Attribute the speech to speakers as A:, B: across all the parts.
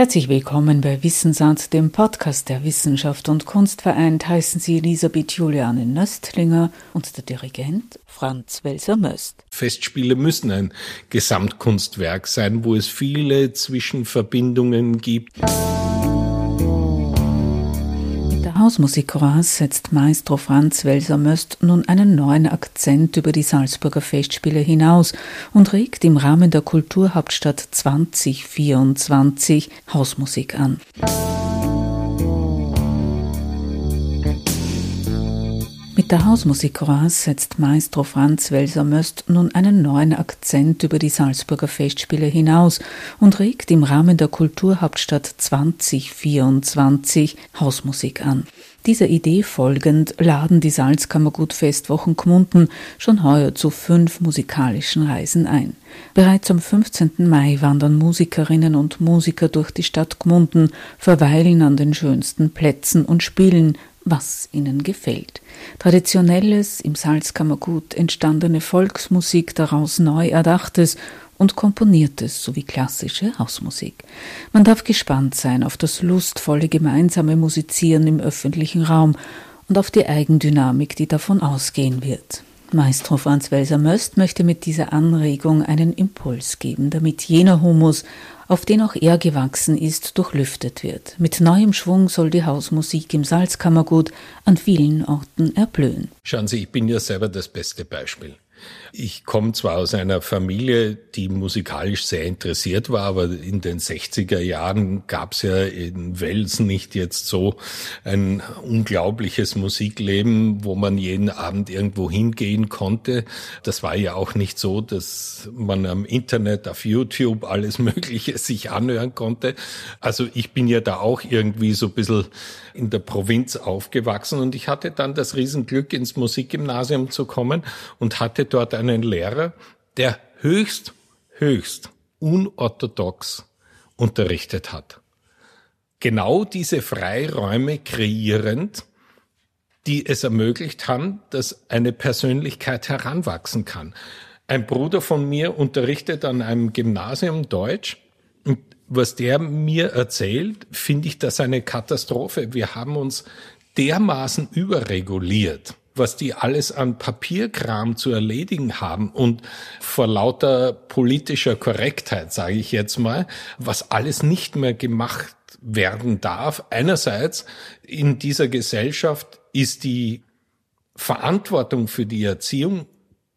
A: Herzlich willkommen bei Wissensart, dem Podcast der Wissenschaft und Kunst vereint. Heißen Sie Elisabeth Juliane Nöstlinger und der Dirigent Franz Welser-Möst.
B: Festspiele müssen ein Gesamtkunstwerk sein, wo es viele Zwischenverbindungen gibt.
A: Hausmusikchor setzt Maestro Franz Welser-Möst nun einen neuen Akzent über die Salzburger Festspiele hinaus und regt im Rahmen der Kulturhauptstadt 2024 Hausmusik an. Mit der Hausmusikchor setzt Maestro Franz Welser-Möst nun einen neuen Akzent über die Salzburger Festspiele hinaus und regt im Rahmen der Kulturhauptstadt 2024 Hausmusik an. Dieser Idee folgend laden die Salzkammergut Festwochen Gmunden schon heuer zu fünf musikalischen Reisen ein. Bereits am 15. Mai wandern Musikerinnen und Musiker durch die Stadt Gmunden, verweilen an den schönsten Plätzen und spielen was ihnen gefällt. Traditionelles, im Salzkammergut entstandene Volksmusik, daraus neu erdachtes und komponiertes sowie klassische Hausmusik. Man darf gespannt sein auf das lustvolle gemeinsame Musizieren im öffentlichen Raum und auf die Eigendynamik, die davon ausgehen wird. Maestro Franz Welser-Möst möchte mit dieser Anregung einen Impuls geben, damit jener Humus, auf den auch er gewachsen ist, durchlüftet wird. Mit neuem Schwung soll die Hausmusik im Salzkammergut an vielen Orten erblühen.
B: Schauen Sie, ich bin ja selber das beste Beispiel. Ich komme zwar aus einer Familie, die musikalisch sehr interessiert war, aber in den 60er Jahren gab es ja in Wels nicht jetzt so ein unglaubliches Musikleben, wo man jeden Abend irgendwo hingehen konnte. Das war ja auch nicht so, dass man am Internet, auf YouTube alles Mögliche sich anhören konnte. Also ich bin ja da auch irgendwie so ein bisschen in der Provinz aufgewachsen und ich hatte dann das Riesenglück, ins Musikgymnasium zu kommen und hatte dort einen Lehrer, der höchst, höchst unorthodox unterrichtet hat. Genau diese Freiräume kreierend, die es ermöglicht haben, dass eine Persönlichkeit heranwachsen kann. Ein Bruder von mir unterrichtet an einem Gymnasium Deutsch und was der mir erzählt, finde ich das eine Katastrophe. Wir haben uns dermaßen überreguliert was die alles an Papierkram zu erledigen haben und vor lauter politischer Korrektheit, sage ich jetzt mal, was alles nicht mehr gemacht werden darf. Einerseits in dieser Gesellschaft ist die Verantwortung für die Erziehung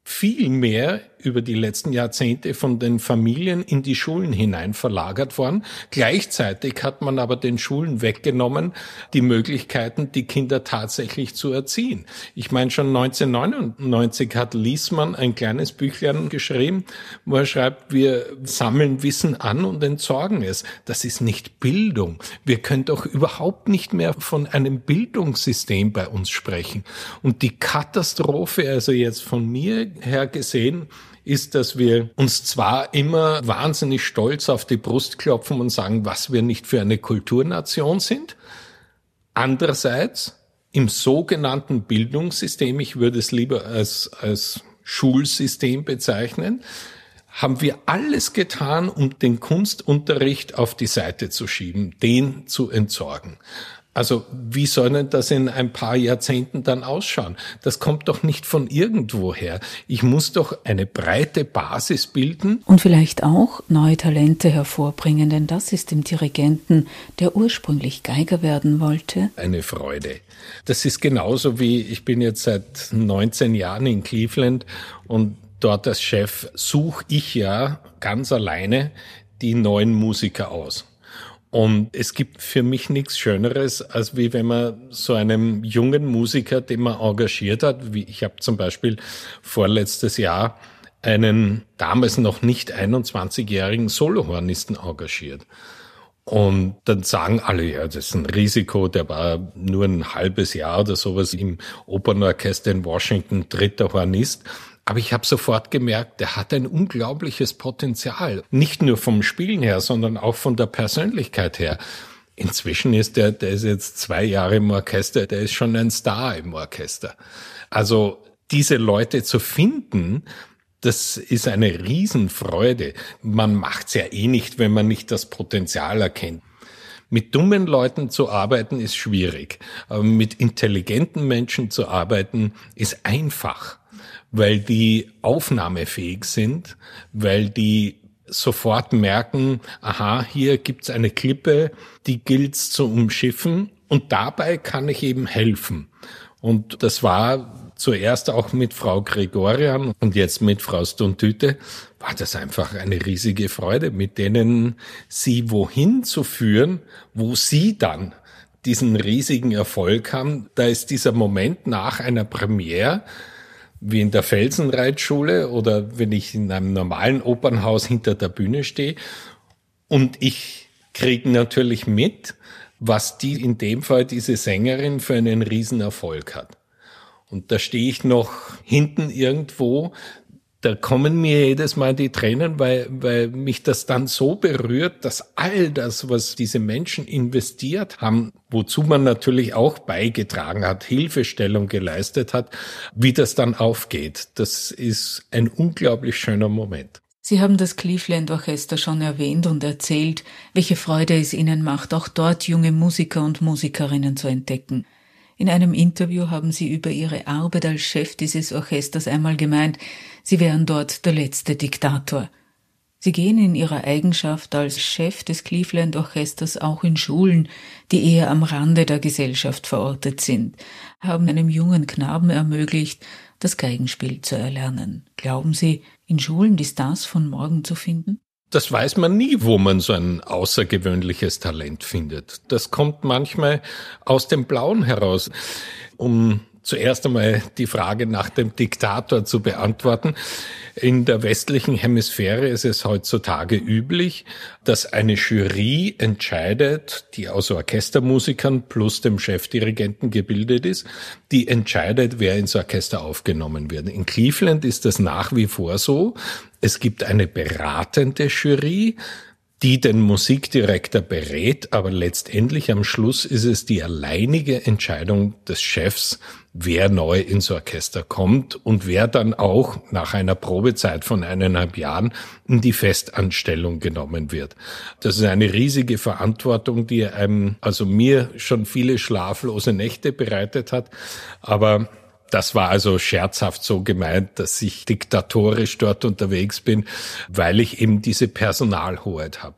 B: viel mehr über die letzten Jahrzehnte von den Familien in die Schulen hinein verlagert worden. Gleichzeitig hat man aber den Schulen weggenommen, die Möglichkeiten, die Kinder tatsächlich zu erziehen. Ich meine, schon 1999 hat Liesmann ein kleines Büchlein geschrieben, wo er schreibt, wir sammeln Wissen an und entsorgen es. Das ist nicht Bildung. Wir können doch überhaupt nicht mehr von einem Bildungssystem bei uns sprechen. Und die Katastrophe, also jetzt von mir her gesehen, ist, dass wir uns zwar immer wahnsinnig stolz auf die Brust klopfen und sagen, was wir nicht für eine Kulturnation sind, andererseits im sogenannten Bildungssystem, ich würde es lieber als, als Schulsystem bezeichnen, haben wir alles getan, um den Kunstunterricht auf die Seite zu schieben, den zu entsorgen. Also wie soll denn das in ein paar Jahrzehnten dann ausschauen? Das kommt doch nicht von irgendwoher. Ich muss doch eine breite Basis bilden.
A: Und vielleicht auch neue Talente hervorbringen, denn das ist dem Dirigenten, der ursprünglich Geiger werden wollte.
B: Eine Freude. Das ist genauso wie, ich bin jetzt seit 19 Jahren in Cleveland und dort als Chef suche ich ja ganz alleine die neuen Musiker aus. Und es gibt für mich nichts Schöneres, als wie wenn man so einem jungen Musiker, den man engagiert hat, wie ich habe zum Beispiel vorletztes Jahr einen damals noch nicht 21-jährigen Solohornisten engagiert. Und dann sagen alle, ja, das ist ein Risiko, der war nur ein halbes Jahr oder sowas im Opernorchester in Washington, dritter Hornist. Aber ich habe sofort gemerkt, der hat ein unglaubliches Potenzial. Nicht nur vom Spielen her, sondern auch von der Persönlichkeit her. Inzwischen ist der, der ist jetzt zwei Jahre im Orchester, der ist schon ein Star im Orchester. Also diese Leute zu finden, das ist eine Riesenfreude. Man macht's ja eh nicht, wenn man nicht das Potenzial erkennt. Mit dummen Leuten zu arbeiten ist schwierig, aber mit intelligenten Menschen zu arbeiten ist einfach, weil die aufnahmefähig sind, weil die sofort merken, aha, hier gibt's eine Klippe, die gilt's zu umschiffen und dabei kann ich eben helfen. Und das war zuerst auch mit Frau Gregorian und jetzt mit Frau Stuntüte, war das einfach eine riesige Freude, mit denen sie wohin zu führen, wo sie dann diesen riesigen Erfolg haben. Da ist dieser Moment nach einer Premiere, wie in der Felsenreitschule oder wenn ich in einem normalen Opernhaus hinter der Bühne stehe und ich kriege natürlich mit, was die in dem Fall diese Sängerin für einen Riesenerfolg hat. Und da stehe ich noch hinten irgendwo, da kommen mir jedes Mal die Tränen, weil, weil mich das dann so berührt, dass all das, was diese Menschen investiert haben, wozu man natürlich auch beigetragen hat, Hilfestellung geleistet hat, wie das dann aufgeht. Das ist ein unglaublich schöner Moment.
A: Sie haben das Cleveland Orchester schon erwähnt und erzählt, welche Freude es Ihnen macht, auch dort junge Musiker und Musikerinnen zu entdecken. In einem Interview haben Sie über Ihre Arbeit als Chef dieses Orchesters einmal gemeint, Sie wären dort der letzte Diktator. Sie gehen in Ihrer Eigenschaft als Chef des Cleveland Orchesters auch in Schulen, die eher am Rande der Gesellschaft verortet sind, haben einem jungen Knaben ermöglicht, das Geigenspiel zu erlernen. Glauben Sie, in Schulen die Stars von morgen zu finden?
B: Das weiß man nie, wo man so ein außergewöhnliches Talent findet. Das kommt manchmal aus dem Blauen heraus. Um zuerst einmal die Frage nach dem Diktator zu beantworten. In der westlichen Hemisphäre ist es heutzutage üblich, dass eine Jury entscheidet, die aus Orchestermusikern plus dem Chefdirigenten gebildet ist, die entscheidet, wer ins Orchester aufgenommen wird. In Cleveland ist das nach wie vor so. Es gibt eine beratende Jury, die den Musikdirektor berät, aber letztendlich am Schluss ist es die alleinige Entscheidung des Chefs, wer neu ins Orchester kommt und wer dann auch nach einer Probezeit von eineinhalb Jahren in die Festanstellung genommen wird. Das ist eine riesige Verantwortung, die einem, also mir schon viele schlaflose Nächte bereitet hat, aber das war also scherzhaft so gemeint, dass ich diktatorisch dort unterwegs bin, weil ich eben diese Personalhoheit habe.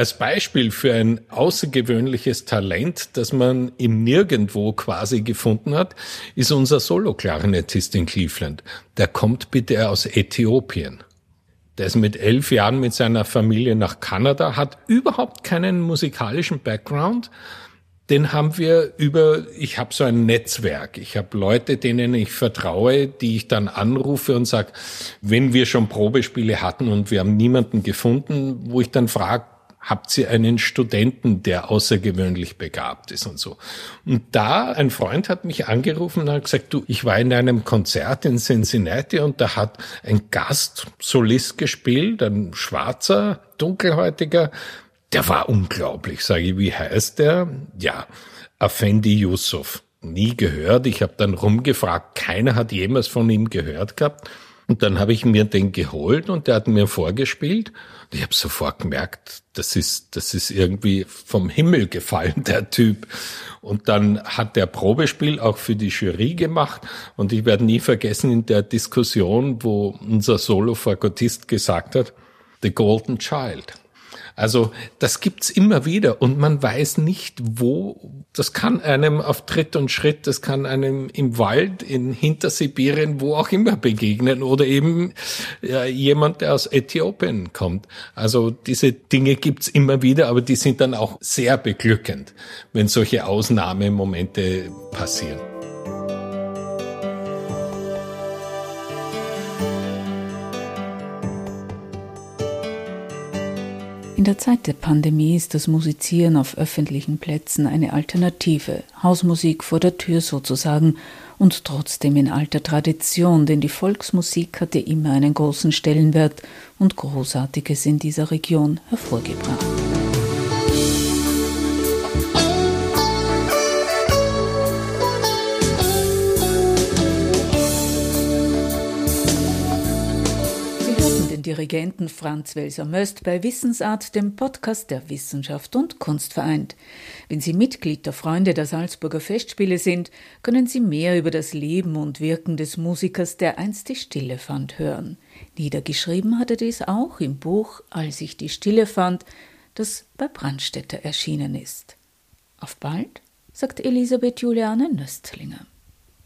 B: Als Beispiel für ein außergewöhnliches Talent, das man im Nirgendwo quasi gefunden hat, ist unser Solo-Klarinettist in Cleveland. Der kommt bitte aus Äthiopien. Der ist mit elf Jahren mit seiner Familie nach Kanada, hat überhaupt keinen musikalischen Background, den haben wir über, ich habe so ein Netzwerk. Ich habe Leute, denen ich vertraue, die ich dann anrufe und sage, wenn wir schon Probespiele hatten und wir haben niemanden gefunden, wo ich dann frage, habt ihr einen Studenten, der außergewöhnlich begabt ist und so. Und da, ein Freund hat mich angerufen und hat gesagt, du, ich war in einem Konzert in Cincinnati und da hat ein Gastsolist gespielt, ein schwarzer, dunkelhäutiger, der war unglaublich, sage ich. Wie heißt der? Ja, Afendi Yusuf. Nie gehört. Ich habe dann rumgefragt. Keiner hat jemals von ihm gehört gehabt. Und dann habe ich mir den geholt und der hat mir vorgespielt. Und ich habe sofort gemerkt, das ist, das ist irgendwie vom Himmel gefallen, der Typ. Und dann hat der Probespiel auch für die Jury gemacht. Und ich werde nie vergessen in der Diskussion, wo unser Solo-Fagottist gesagt hat, The Golden Child. Also das gibt's immer wieder und man weiß nicht, wo. Das kann einem auf Tritt und Schritt, das kann einem im Wald, in Hintersibirien, wo auch immer begegnen oder eben ja, jemand, der aus Äthiopien kommt. Also diese Dinge gibt's immer wieder, aber die sind dann auch sehr beglückend, wenn solche Ausnahmemomente passieren.
A: In der Zeit der Pandemie ist das Musizieren auf öffentlichen Plätzen eine Alternative, Hausmusik vor der Tür sozusagen und trotzdem in alter Tradition, denn die Volksmusik hatte immer einen großen Stellenwert und Großartiges in dieser Region hervorgebracht. Dirigenten Franz Welser-Möst bei Wissensart, dem Podcast der Wissenschaft und Kunst vereint. Wenn Sie Mitglied der Freunde der Salzburger Festspiele sind, können Sie mehr über das Leben und Wirken des Musikers, der einst die Stille fand, hören. Niedergeschrieben hat er dies auch im Buch Als ich die Stille fand, das bei Brandstätter erschienen ist. Auf bald, sagt Elisabeth Juliane Nöstlinger.